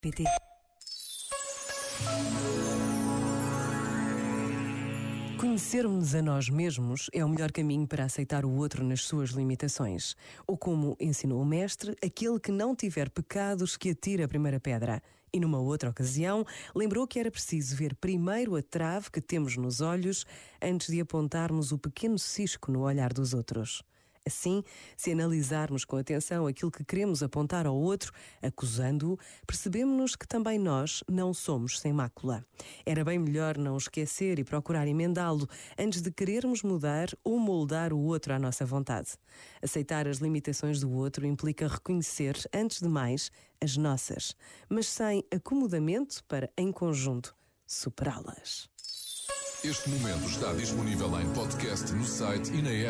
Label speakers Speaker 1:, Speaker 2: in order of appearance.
Speaker 1: PT. Conhecermos a nós mesmos é o melhor caminho para aceitar o outro nas suas limitações. Ou como ensinou o mestre, aquele que não tiver pecados que atire a primeira pedra. E numa outra ocasião, lembrou que era preciso ver primeiro a trave que temos nos olhos antes de apontarmos o pequeno cisco no olhar dos outros. Assim, se analisarmos com atenção aquilo que queremos apontar ao outro, acusando-o, percebemos-nos que também nós não somos sem mácula. Era bem melhor não esquecer e procurar emendá-lo antes de querermos mudar ou moldar o outro à nossa vontade. Aceitar as limitações do outro implica reconhecer, antes de mais, as nossas, mas sem acomodamento para, em conjunto, superá-las.
Speaker 2: Este momento está disponível em podcast no site e na app.